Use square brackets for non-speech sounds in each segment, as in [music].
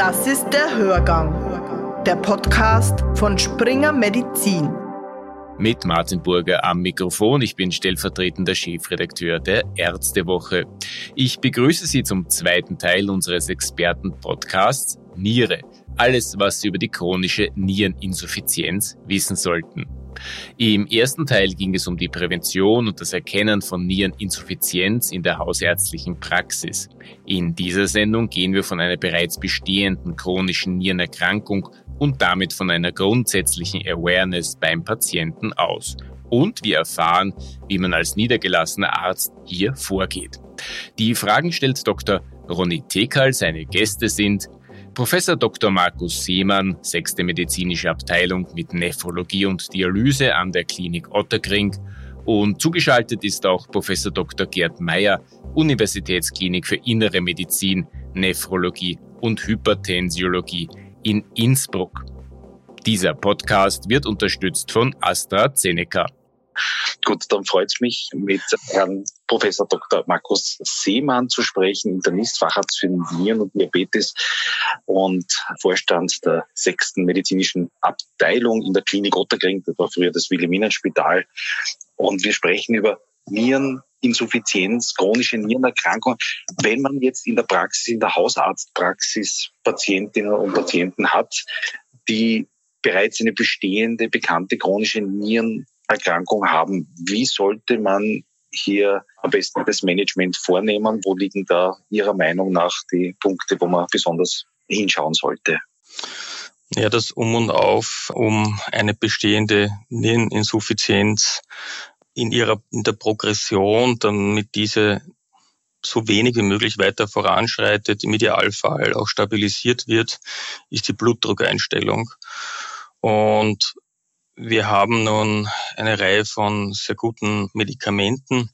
Das ist der Hörgang, der Podcast von Springer Medizin. Mit Martin Burger am Mikrofon. Ich bin stellvertretender Chefredakteur der Ärztewoche. Ich begrüße Sie zum zweiten Teil unseres Experten-Podcasts Niere. Alles, was Sie über die chronische Niereninsuffizienz wissen sollten. Im ersten Teil ging es um die Prävention und das Erkennen von Niereninsuffizienz in der hausärztlichen Praxis. In dieser Sendung gehen wir von einer bereits bestehenden chronischen Nierenerkrankung und damit von einer grundsätzlichen Awareness beim Patienten aus. Und wir erfahren, wie man als niedergelassener Arzt hier vorgeht. Die Fragen stellt Dr. Ronny Tekal, seine Gäste sind Professor Dr. Markus Seemann, sechste medizinische Abteilung mit Nephrologie und Dialyse an der Klinik Otterkring und zugeschaltet ist auch Professor Dr. Gerd Meyer, Universitätsklinik für Innere Medizin, Nephrologie und Hypertensiologie in Innsbruck. Dieser Podcast wird unterstützt von AstraZeneca. Gut, dann freut es mich, mit Herrn Professor Dr. Markus Seemann zu sprechen, Internist, Facharzt für Nieren und Diabetes und Vorstand der sechsten medizinischen Abteilung in der Klinik Otterkring. Das war früher das Wilhelminenspital. Und wir sprechen über Niereninsuffizienz, chronische Nierenerkrankung. Wenn man jetzt in der Praxis, in der Hausarztpraxis Patientinnen und Patienten hat, die bereits eine bestehende, bekannte chronische Nieren Erkrankung haben. Wie sollte man hier am besten das Management vornehmen? Wo liegen da Ihrer Meinung nach die Punkte, wo man besonders hinschauen sollte? Ja, das Um und Auf, um eine bestehende Niereninsuffizienz in ihrer, in der Progression, damit diese so wenig wie möglich weiter voranschreitet, im Idealfall auch stabilisiert wird, ist die Blutdruckeinstellung. Und wir haben nun eine Reihe von sehr guten Medikamenten,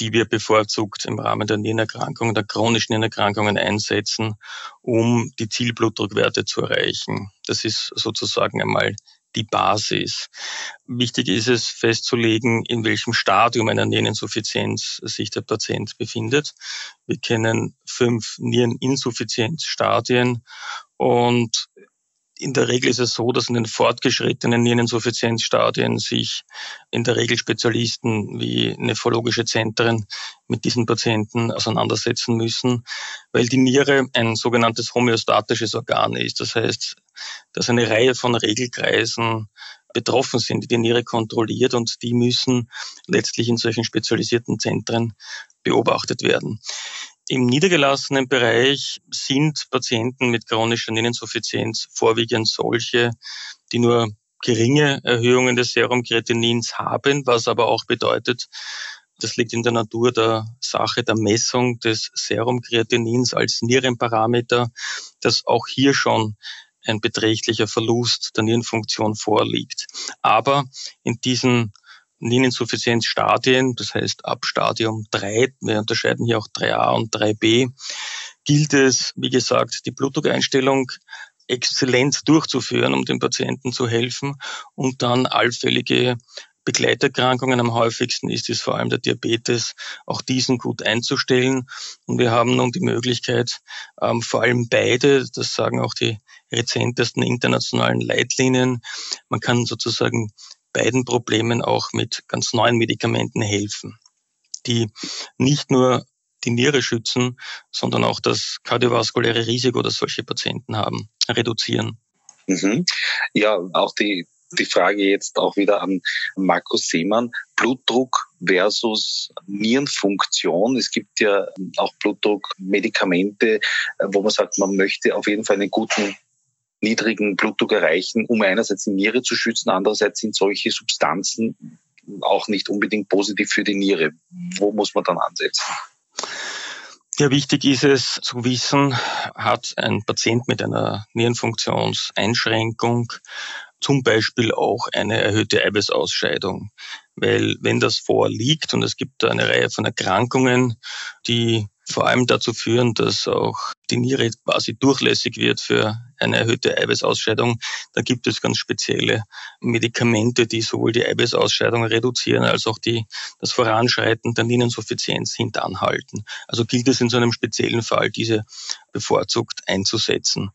die wir bevorzugt im Rahmen der Nierenerkrankungen, der chronischen Nierenerkrankungen einsetzen, um die Zielblutdruckwerte zu erreichen. Das ist sozusagen einmal die Basis. Wichtig ist es festzulegen, in welchem Stadium einer Niereninsuffizienz sich der Patient befindet. Wir kennen fünf Niereninsuffizienzstadien und in der Regel ist es so, dass in den fortgeschrittenen Niereninsuffizienzstadien sich in der Regel Spezialisten wie nephrologische Zentren mit diesen Patienten auseinandersetzen müssen, weil die Niere ein sogenanntes homöostatisches Organ ist. Das heißt, dass eine Reihe von Regelkreisen betroffen sind, die die Niere kontrolliert und die müssen letztlich in solchen spezialisierten Zentren beobachtet werden. Im niedergelassenen Bereich sind Patienten mit chronischer Niereninsuffizienz vorwiegend solche, die nur geringe Erhöhungen des Serumkreatinins haben, was aber auch bedeutet, das liegt in der Natur der Sache der Messung des Serumkreatinins als Nierenparameter, dass auch hier schon ein beträchtlicher Verlust der Nierenfunktion vorliegt. Aber in diesen Niereninsuffizienzstadien, das heißt ab Stadium 3, wir unterscheiden hier auch 3a und 3b, gilt es, wie gesagt, die Blutdruckeinstellung exzellent durchzuführen, um dem Patienten zu helfen und dann allfällige Begleiterkrankungen. Am häufigsten ist es vor allem der Diabetes, auch diesen gut einzustellen. Und wir haben nun die Möglichkeit, ähm, vor allem beide, das sagen auch die rezentesten internationalen Leitlinien, man kann sozusagen beiden Problemen auch mit ganz neuen Medikamenten helfen, die nicht nur die Niere schützen, sondern auch das kardiovaskuläre Risiko, das solche Patienten haben, reduzieren. Mhm. Ja, auch die, die Frage jetzt auch wieder an Markus Seemann. Blutdruck versus Nierenfunktion. Es gibt ja auch Blutdruckmedikamente, wo man sagt, man möchte auf jeden Fall einen guten niedrigen Blutdruck erreichen, um einerseits die Niere zu schützen, andererseits sind solche Substanzen auch nicht unbedingt positiv für die Niere. Wo muss man dann ansetzen? Ja, wichtig ist es zu wissen, hat ein Patient mit einer Nierenfunktionseinschränkung zum Beispiel auch eine erhöhte Eiweißausscheidung. Weil wenn das vorliegt und es gibt eine Reihe von Erkrankungen, die vor allem dazu führen, dass auch die Niere quasi durchlässig wird für eine erhöhte Eiweißausscheidung, da gibt es ganz spezielle Medikamente, die sowohl die Eiweißausscheidung reduzieren als auch die, das Voranschreiten der Niereninsuffizienz hintanhalten. Also gilt es in so einem speziellen Fall, diese bevorzugt einzusetzen.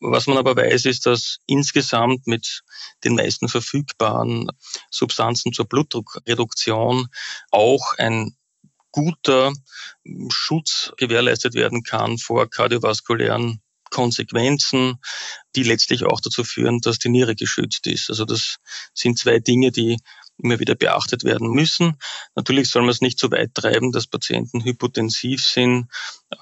Was man aber weiß, ist, dass insgesamt mit den meisten verfügbaren Substanzen zur Blutdruckreduktion auch ein guter Schutz gewährleistet werden kann vor kardiovaskulären Konsequenzen, die letztlich auch dazu führen, dass die Niere geschützt ist. Also das sind zwei Dinge, die immer wieder beachtet werden müssen. Natürlich soll man es nicht so weit treiben, dass Patienten hypotensiv sind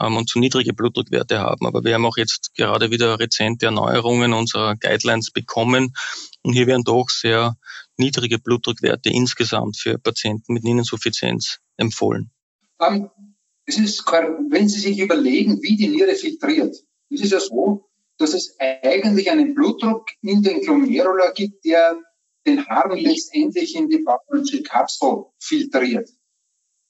ähm, und zu niedrige Blutdruckwerte haben. Aber wir haben auch jetzt gerade wieder rezente Erneuerungen unserer Guidelines bekommen. Und hier werden doch sehr niedrige Blutdruckwerte insgesamt für Patienten mit Niereninsuffizienz empfohlen. Um, es ist, wenn Sie sich überlegen, wie die Niere filtriert, ist es ja so, dass es eigentlich einen Blutdruck in den Glomerula gibt, der den Harn letztendlich in die Bauchmuskelkapsel filtriert.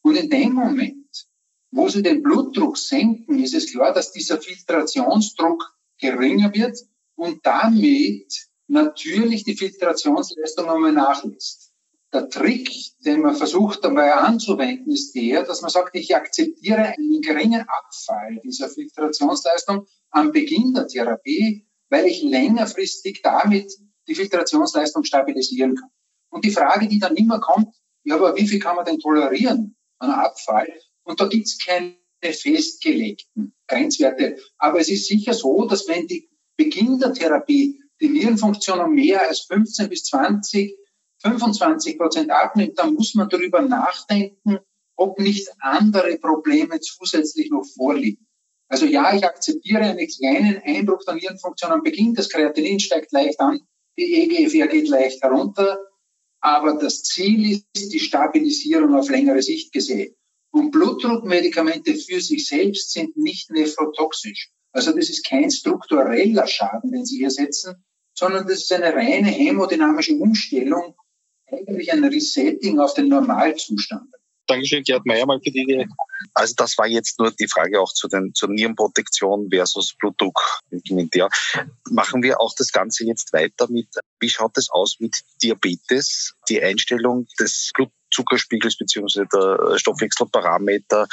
Und in dem Moment, wo Sie den Blutdruck senken, ist es klar, dass dieser Filtrationsdruck geringer wird und damit natürlich die Filtrationsleistung einmal nachlässt. Der Trick, den man versucht dabei anzuwenden, ist der, dass man sagt, ich akzeptiere einen geringen Abfall dieser Filtrationsleistung am Beginn der Therapie, weil ich längerfristig damit die Filtrationsleistung stabilisieren kann. Und die Frage, die dann immer kommt, ja, aber wie viel kann man denn tolerieren an Abfall? Und da gibt's keine festgelegten Grenzwerte. Aber es ist sicher so, dass wenn die Beginn der Therapie die Nierenfunktion um mehr als 15 bis 20 25 Prozent abnimmt, dann muss man darüber nachdenken, ob nicht andere Probleme zusätzlich noch vorliegen. Also ja, ich akzeptiere einen kleinen Einbruch der Nierenfunktion am Beginn. Das Kreatinin steigt leicht an, die EGFR geht leicht herunter. Aber das Ziel ist die Stabilisierung auf längere Sicht gesehen. Und Blutdruckmedikamente für sich selbst sind nicht nephrotoxisch. Also das ist kein struktureller Schaden, den Sie hier setzen, sondern das ist eine reine hämodynamische Umstellung eigentlich ein Resetting auf den Normalzustand. Dankeschön, Gerd Meyer, mal für die Idee. Also das war jetzt nur die Frage auch zu den, zur Nierenprotektion versus Blutdruck. Machen wir auch das Ganze jetzt weiter mit, wie schaut es aus mit Diabetes, die Einstellung des Blutzuckerspiegels bzw. der Stoffwechselparameter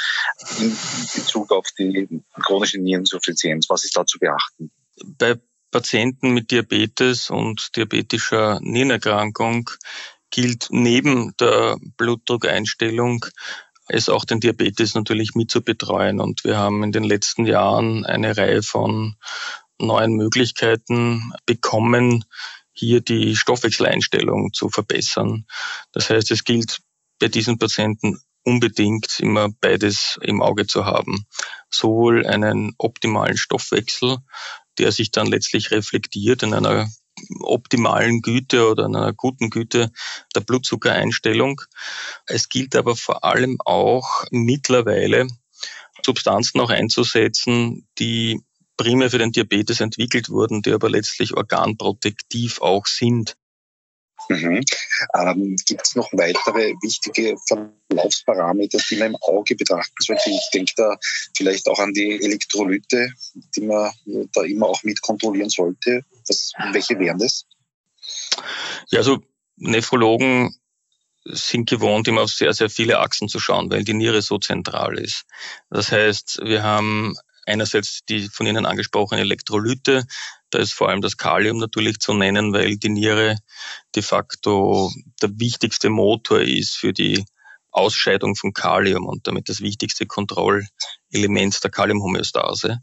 in Bezug auf die chronische Niereninsuffizienz? Was ist da zu beachten? Bei Patienten mit Diabetes und diabetischer Nierenerkrankung gilt neben der Blutdruckeinstellung es auch den Diabetes natürlich mit zu betreuen. Und wir haben in den letzten Jahren eine Reihe von neuen Möglichkeiten bekommen, hier die Stoffwechseleinstellung zu verbessern. Das heißt, es gilt bei diesen Patienten unbedingt immer beides im Auge zu haben. Sowohl einen optimalen Stoffwechsel, der sich dann letztlich reflektiert in einer optimalen Güte oder einer guten Güte der Blutzuckereinstellung. Es gilt aber vor allem auch mittlerweile Substanzen auch einzusetzen, die primär für den Diabetes entwickelt wurden, die aber letztlich organprotektiv auch sind. Mhm. Ähm, Gibt es noch weitere wichtige Verlaufsparameter, die man im Auge betrachten sollte? Ich denke da vielleicht auch an die Elektrolyte, die man da immer auch mit kontrollieren sollte. Was, welche wären das? Ja, also Nephrologen sind gewohnt, immer auf sehr, sehr viele Achsen zu schauen, weil die Niere so zentral ist. Das heißt, wir haben einerseits die von Ihnen angesprochene Elektrolyte, da ist vor allem das Kalium natürlich zu nennen, weil die Niere de facto der wichtigste Motor ist für die Ausscheidung von Kalium und damit das wichtigste Kontrollelement der Kaliumhomöostase.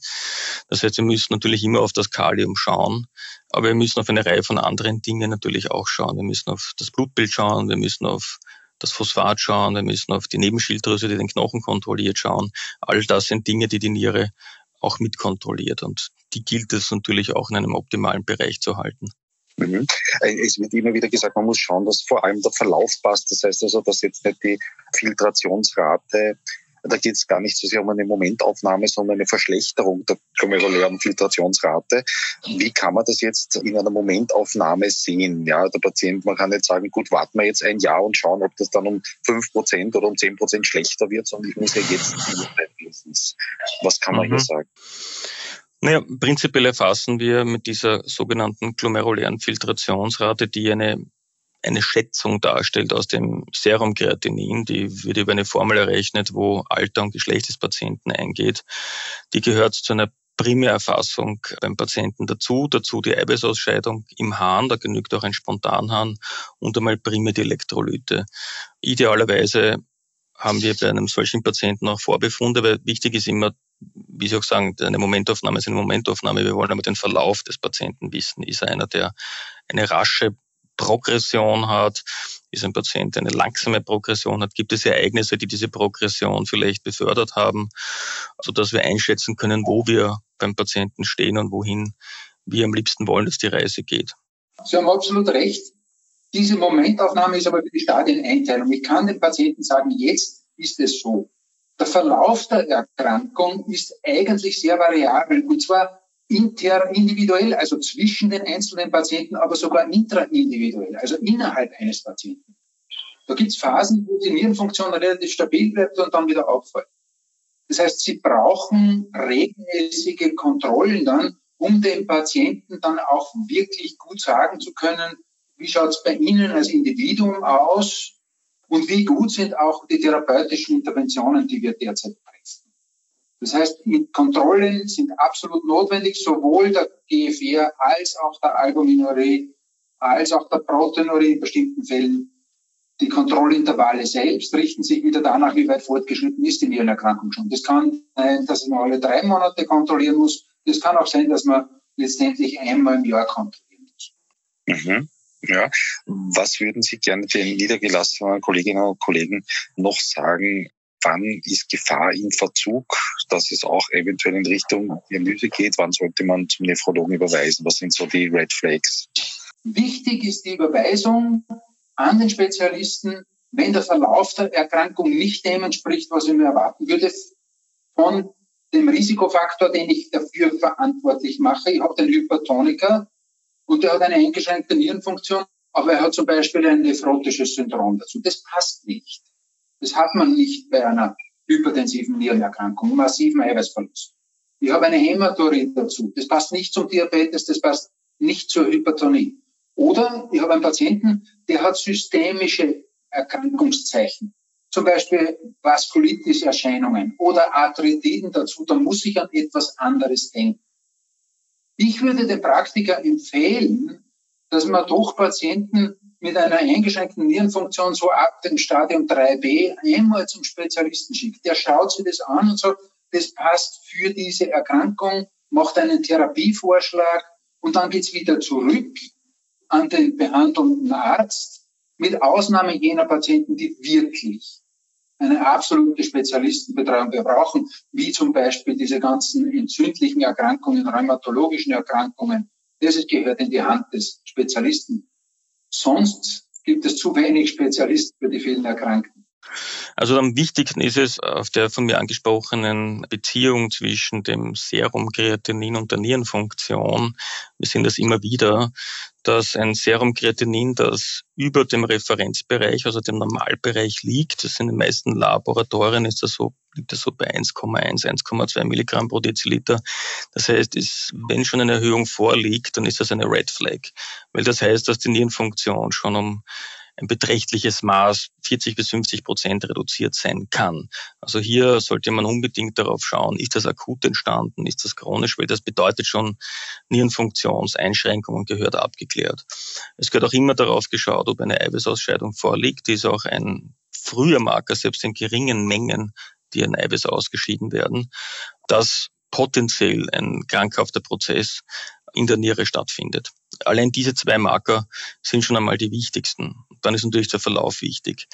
Das heißt, wir müssen natürlich immer auf das Kalium schauen, aber wir müssen auf eine Reihe von anderen Dingen natürlich auch schauen. Wir müssen auf das Blutbild schauen, wir müssen auf das Phosphat schauen, wir müssen auf die Nebenschilddrüse, die den Knochen kontrolliert, schauen. All das sind Dinge, die die Niere auch mitkontrolliert. Und die gilt es natürlich auch in einem optimalen Bereich zu halten. Mhm. Äh, es wird immer wieder gesagt, man muss schauen, dass vor allem der Verlauf passt. Das heißt also, dass jetzt nicht die Filtrationsrate da geht es gar nicht so sehr um eine Momentaufnahme, sondern eine Verschlechterung der glomerulären Filtrationsrate. Wie kann man das jetzt in einer Momentaufnahme sehen? Ja, der Patient, man kann nicht sagen, gut, warten wir jetzt ein Jahr und schauen, ob das dann um fünf Prozent oder um zehn Prozent schlechter wird, sondern ich muss ja jetzt wissen. Was kann man mhm. hier sagen? Naja, prinzipiell erfassen wir mit dieser sogenannten glomerulären Filtrationsrate, die eine eine Schätzung darstellt aus dem Serumkreatinin, die wird über eine Formel errechnet, wo Alter und Geschlecht des Patienten eingeht. Die gehört zu einer Primärerfassung beim Patienten dazu, dazu die Eiweißausscheidung im Hahn, da genügt auch ein Spontanhahn und einmal primär die Elektrolyte. Idealerweise haben wir bei einem solchen Patienten auch Vorbefunde, weil wichtig ist immer, wie Sie auch sagen, eine Momentaufnahme ist eine Momentaufnahme. Wir wollen aber den Verlauf des Patienten wissen. Ist er einer, der eine rasche Progression hat, ist ein Patient eine langsame Progression hat, gibt es Ereignisse, die diese Progression vielleicht befördert haben, sodass wir einschätzen können, wo wir beim Patienten stehen und wohin wir am liebsten wollen, dass die Reise geht. Sie haben absolut recht. Diese Momentaufnahme ist aber für die Stadieneinteilung. Ich kann dem Patienten sagen, jetzt ist es so. Der Verlauf der Erkrankung ist eigentlich sehr variabel und zwar interindividuell, also zwischen den einzelnen Patienten, aber sogar intraindividuell, also innerhalb eines Patienten. Da gibt es Phasen, wo die Nierenfunktion relativ stabil bleibt und dann wieder auffällt. Das heißt, Sie brauchen regelmäßige Kontrollen dann, um dem Patienten dann auch wirklich gut sagen zu können, wie schaut es bei Ihnen als Individuum aus und wie gut sind auch die therapeutischen Interventionen, die wir derzeit pressen. Das heißt, Kontrollen sind absolut notwendig, sowohl der GFR als auch der Albuminurie, als auch der Proteinurie in bestimmten Fällen. Die Kontrollintervalle selbst richten sich wieder danach, wie weit fortgeschritten ist die Nierenerkrankung schon. Das kann sein, dass man alle drei Monate kontrollieren muss. Das kann auch sein, dass man letztendlich einmal im Jahr kontrollieren muss. Mhm. Ja, was würden Sie gerne den niedergelassenen Kolleginnen und Kollegen noch sagen, wann ist Gefahr im Verzug, dass es auch eventuell in Richtung Dialyse geht? Wann sollte man zum Nephrologen überweisen? Was sind so die Red Flags? Wichtig ist die Überweisung an den Spezialisten, wenn der Verlauf der Erkrankung nicht dem entspricht, was ich mir erwarten würde, von dem Risikofaktor, den ich dafür verantwortlich mache. Ich habe den Hypertoniker und der hat eine eingeschränkte Nierenfunktion, aber er hat zum Beispiel ein nephrotisches Syndrom dazu. Das passt nicht. Das hat man nicht bei einer hypertensiven Nierenerkrankung, massiven Eiweißverlust. Ich habe eine Hämaturie dazu. Das passt nicht zum Diabetes, das passt nicht zur Hypertonie. Oder ich habe einen Patienten, der hat systemische Erkrankungszeichen. Zum Beispiel Vaskulitis-Erscheinungen oder Arthritiden dazu. Da muss ich an etwas anderes denken. Ich würde dem Praktiker empfehlen, dass man doch Patienten mit einer eingeschränkten Nierenfunktion so ab dem Stadium 3b einmal zum Spezialisten schickt. Der schaut sich das an und sagt, das passt für diese Erkrankung, macht einen Therapievorschlag und dann geht's wieder zurück an den behandelnden Arzt, mit Ausnahme jener Patienten, die wirklich eine absolute Spezialistenbetreuung brauchen, wie zum Beispiel diese ganzen entzündlichen Erkrankungen, rheumatologischen Erkrankungen. Das gehört in die Hand des Spezialisten. Sonst gibt es zu wenig Spezialisten für die vielen Erkrankten. Also am wichtigsten ist es auf der von mir angesprochenen Beziehung zwischen dem Serum Kreatinin und der Nierenfunktion. Wir sehen das immer wieder, dass ein Serum Kreatinin, das über dem Referenzbereich, also dem Normalbereich liegt, das in den meisten Laboratorien ist das so, liegt das so bei 1,1, 1,2 Milligramm pro Deziliter. Das heißt, ist, wenn schon eine Erhöhung vorliegt, dann ist das eine Red Flag, weil das heißt, dass die Nierenfunktion schon um ein beträchtliches Maß 40 bis 50 Prozent reduziert sein kann. Also hier sollte man unbedingt darauf schauen, ist das akut entstanden, ist das chronisch, weil das bedeutet schon Nierenfunktionseinschränkungen gehört abgeklärt. Es gehört auch immer darauf geschaut, ob eine Eiweißausscheidung vorliegt. Die ist auch ein früher Marker, selbst in geringen Mengen, die an Eiweiß ausgeschieden werden, dass potenziell ein krankhafter Prozess in der Niere stattfindet. Allein diese zwei Marker sind schon einmal die wichtigsten. Dann ist natürlich der Verlauf wichtig.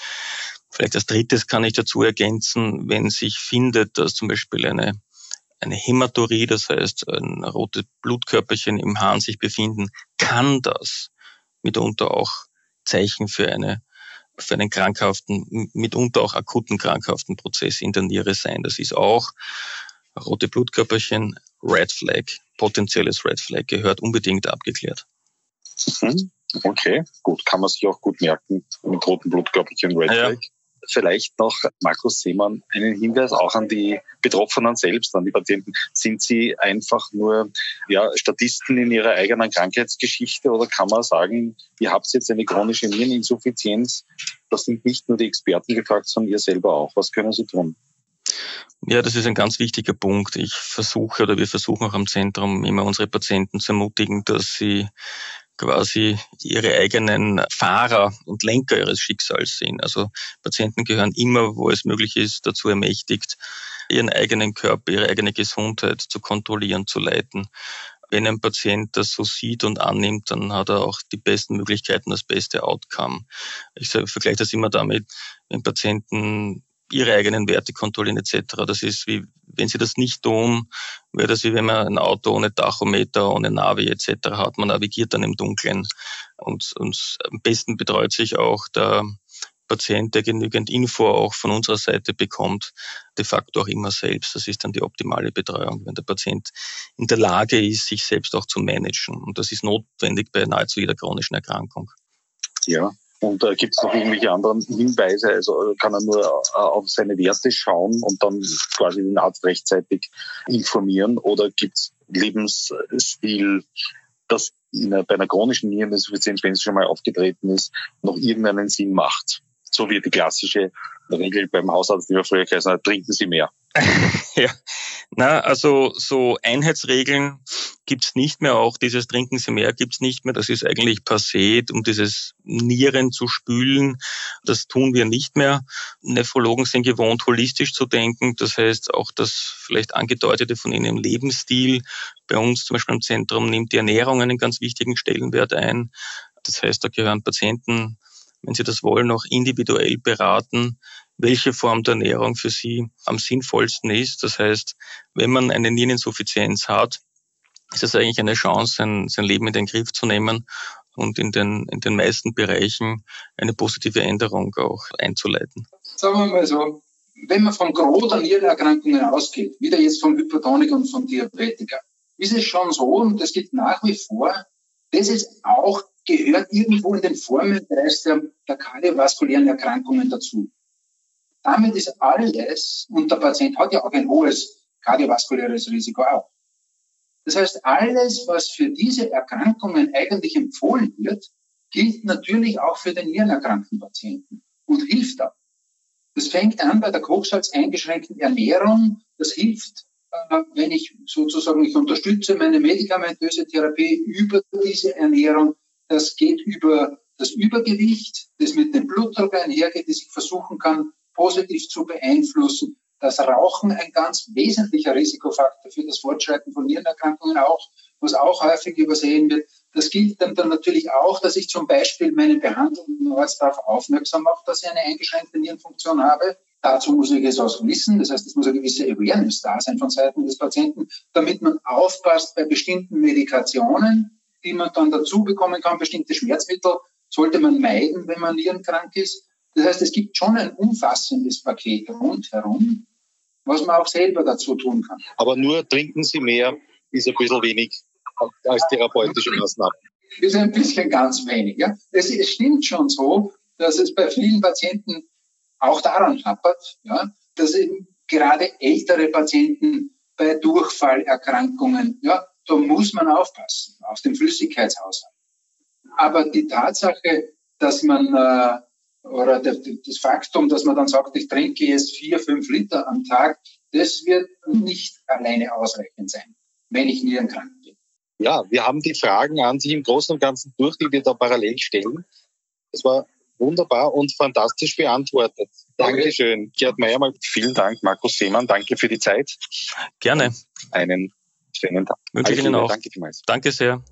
Vielleicht als drittes kann ich dazu ergänzen, wenn sich findet, dass zum Beispiel eine, eine Hämaturie, das heißt ein rotes Blutkörperchen im Hahn sich befinden, kann das mitunter auch Zeichen für eine für einen krankhaften, mitunter auch akuten krankhaften Prozess in der Niere sein. Das ist auch rote Blutkörperchen, Red Flag, potenzielles Red Flag gehört unbedingt abgeklärt. Mhm. Okay, gut, kann man sich auch gut merken mit roten Blutkörperchen Red Flag. vielleicht noch, Markus Seemann, einen Hinweis auch an die Betroffenen selbst, an die Patienten. Sind sie einfach nur ja, Statisten in ihrer eigenen Krankheitsgeschichte oder kann man sagen, ihr habt jetzt eine chronische Niereninsuffizienz? Da sind nicht nur die Experten gefragt, sondern ihr selber auch. Was können sie tun? Ja, das ist ein ganz wichtiger Punkt. Ich versuche oder wir versuchen auch am Zentrum immer unsere Patienten zu ermutigen, dass sie quasi ihre eigenen Fahrer und Lenker ihres Schicksals sind. Also Patienten gehören immer, wo es möglich ist, dazu ermächtigt, ihren eigenen Körper, ihre eigene Gesundheit zu kontrollieren, zu leiten. Wenn ein Patient das so sieht und annimmt, dann hat er auch die besten Möglichkeiten, das beste Outcome. Ich vergleiche das immer damit, wenn Patienten ihre eigenen Werte kontrollieren etc. Das ist wie, wenn sie das nicht tun, wäre das wie wenn man ein Auto ohne Tachometer, ohne Navi etc. hat. Man navigiert dann im Dunkeln. Und, und am besten betreut sich auch der Patient, der genügend Info auch von unserer Seite bekommt, de facto auch immer selbst. Das ist dann die optimale Betreuung, wenn der Patient in der Lage ist, sich selbst auch zu managen. Und das ist notwendig bei nahezu jeder chronischen Erkrankung. Ja, und äh, gibt es noch irgendwelche anderen Hinweise? Also kann er nur äh, auf seine Werte schauen und dann quasi den Arzt rechtzeitig informieren? Oder gibt es Lebensstil, das in bei einer chronischen Niereninsuffizienz, wenn es schon mal aufgetreten ist, noch irgendeinen Sinn macht? So wie die klassische Regel beim Hausarzt, die wir früher geheißen hat, trinken Sie mehr. [laughs] ja, na, also so Einheitsregeln gibt's nicht mehr. Auch dieses Trinken Sie mehr gibt's nicht mehr. Das ist eigentlich passé, um dieses Nieren zu spülen. Das tun wir nicht mehr. Nephrologen sind gewohnt, holistisch zu denken. Das heißt, auch das vielleicht angedeutete von Ihnen im Lebensstil. Bei uns zum Beispiel im Zentrum nimmt die Ernährung einen ganz wichtigen Stellenwert ein. Das heißt, da gehören Patienten, wenn sie das wollen, auch individuell beraten welche Form der Ernährung für sie am sinnvollsten ist. Das heißt, wenn man eine Niereninsuffizienz hat, ist es eigentlich eine Chance, sein, sein Leben in den Griff zu nehmen und in den, in den meisten Bereichen eine positive Änderung auch einzuleiten. Sagen wir mal so, wenn man von Gros der Nierenerkrankungen ausgeht, wieder jetzt von Hypertonik und von Diabetiker, ist es schon so, und das geht nach wie vor, das ist auch, gehört irgendwo in den Formenbereich der, der kardiovaskulären Erkrankungen dazu. Damit ist alles, und der Patient hat ja auch ein hohes kardiovaskuläres Risiko auch. Das heißt, alles, was für diese Erkrankungen eigentlich empfohlen wird, gilt natürlich auch für den nierenerkrankten Patienten und hilft da. Das fängt an bei der Kochsalz eingeschränkten Ernährung. Das hilft, äh, wenn ich sozusagen, ich unterstütze meine medikamentöse Therapie über diese Ernährung. Das geht über das Übergewicht, das mit dem Blutdruck einhergeht, das ich versuchen kann, positiv zu beeinflussen. Das Rauchen ein ganz wesentlicher Risikofaktor für das Fortschreiten von Nierenerkrankungen auch, was auch häufig übersehen wird. Das gilt dann, dann natürlich auch, dass ich zum Beispiel meinen behandelnden Arzt darauf aufmerksam mache, dass ich eine eingeschränkte Nierenfunktion habe. Dazu muss ich es auch wissen. Das heißt, es muss eine gewisse Awareness da sein von Seiten des Patienten, damit man aufpasst bei bestimmten Medikationen, die man dann dazu bekommen kann. Bestimmte Schmerzmittel sollte man meiden, wenn man nierenkrank ist. Das heißt, es gibt schon ein umfassendes Paket rundherum, was man auch selber dazu tun kann. Aber nur trinken Sie mehr ist ein bisschen wenig als therapeutische Maßnahme. Ist ein bisschen ganz wenig. Ja. Es, es stimmt schon so, dass es bei vielen Patienten auch daran hapert, ja, dass eben gerade ältere Patienten bei Durchfallerkrankungen, ja, da muss man aufpassen auf den Flüssigkeitshaushalt. Aber die Tatsache, dass man äh, oder das Faktum, dass man dann sagt, ich trinke jetzt vier, fünf Liter am Tag, das wird nicht alleine ausreichend sein, wenn ich nierenkrank bin. Ja, wir haben die Fragen an sich im Großen und Ganzen durch, die wir da parallel stellen. Das war wunderbar und fantastisch beantwortet. Dankeschön. Gerd Meyer, mal vielen Dank. Markus Seemann, danke für die Zeit. Gerne. Einen schönen Tag. Wünsche ich Ihnen auch. Danke vielmals. Danke sehr.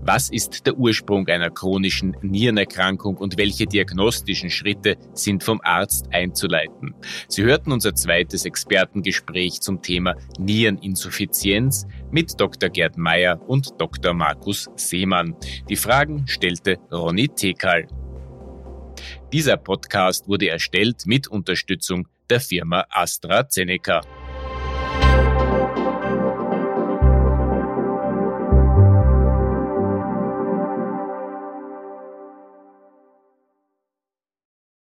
Was ist der Ursprung einer chronischen Nierenerkrankung und welche diagnostischen Schritte sind vom Arzt einzuleiten? Sie hörten unser zweites Expertengespräch zum Thema Niereninsuffizienz mit Dr. Gerd Meyer und Dr. Markus Seemann. Die Fragen stellte Ronny Tekal. Dieser Podcast wurde erstellt mit Unterstützung der Firma AstraZeneca.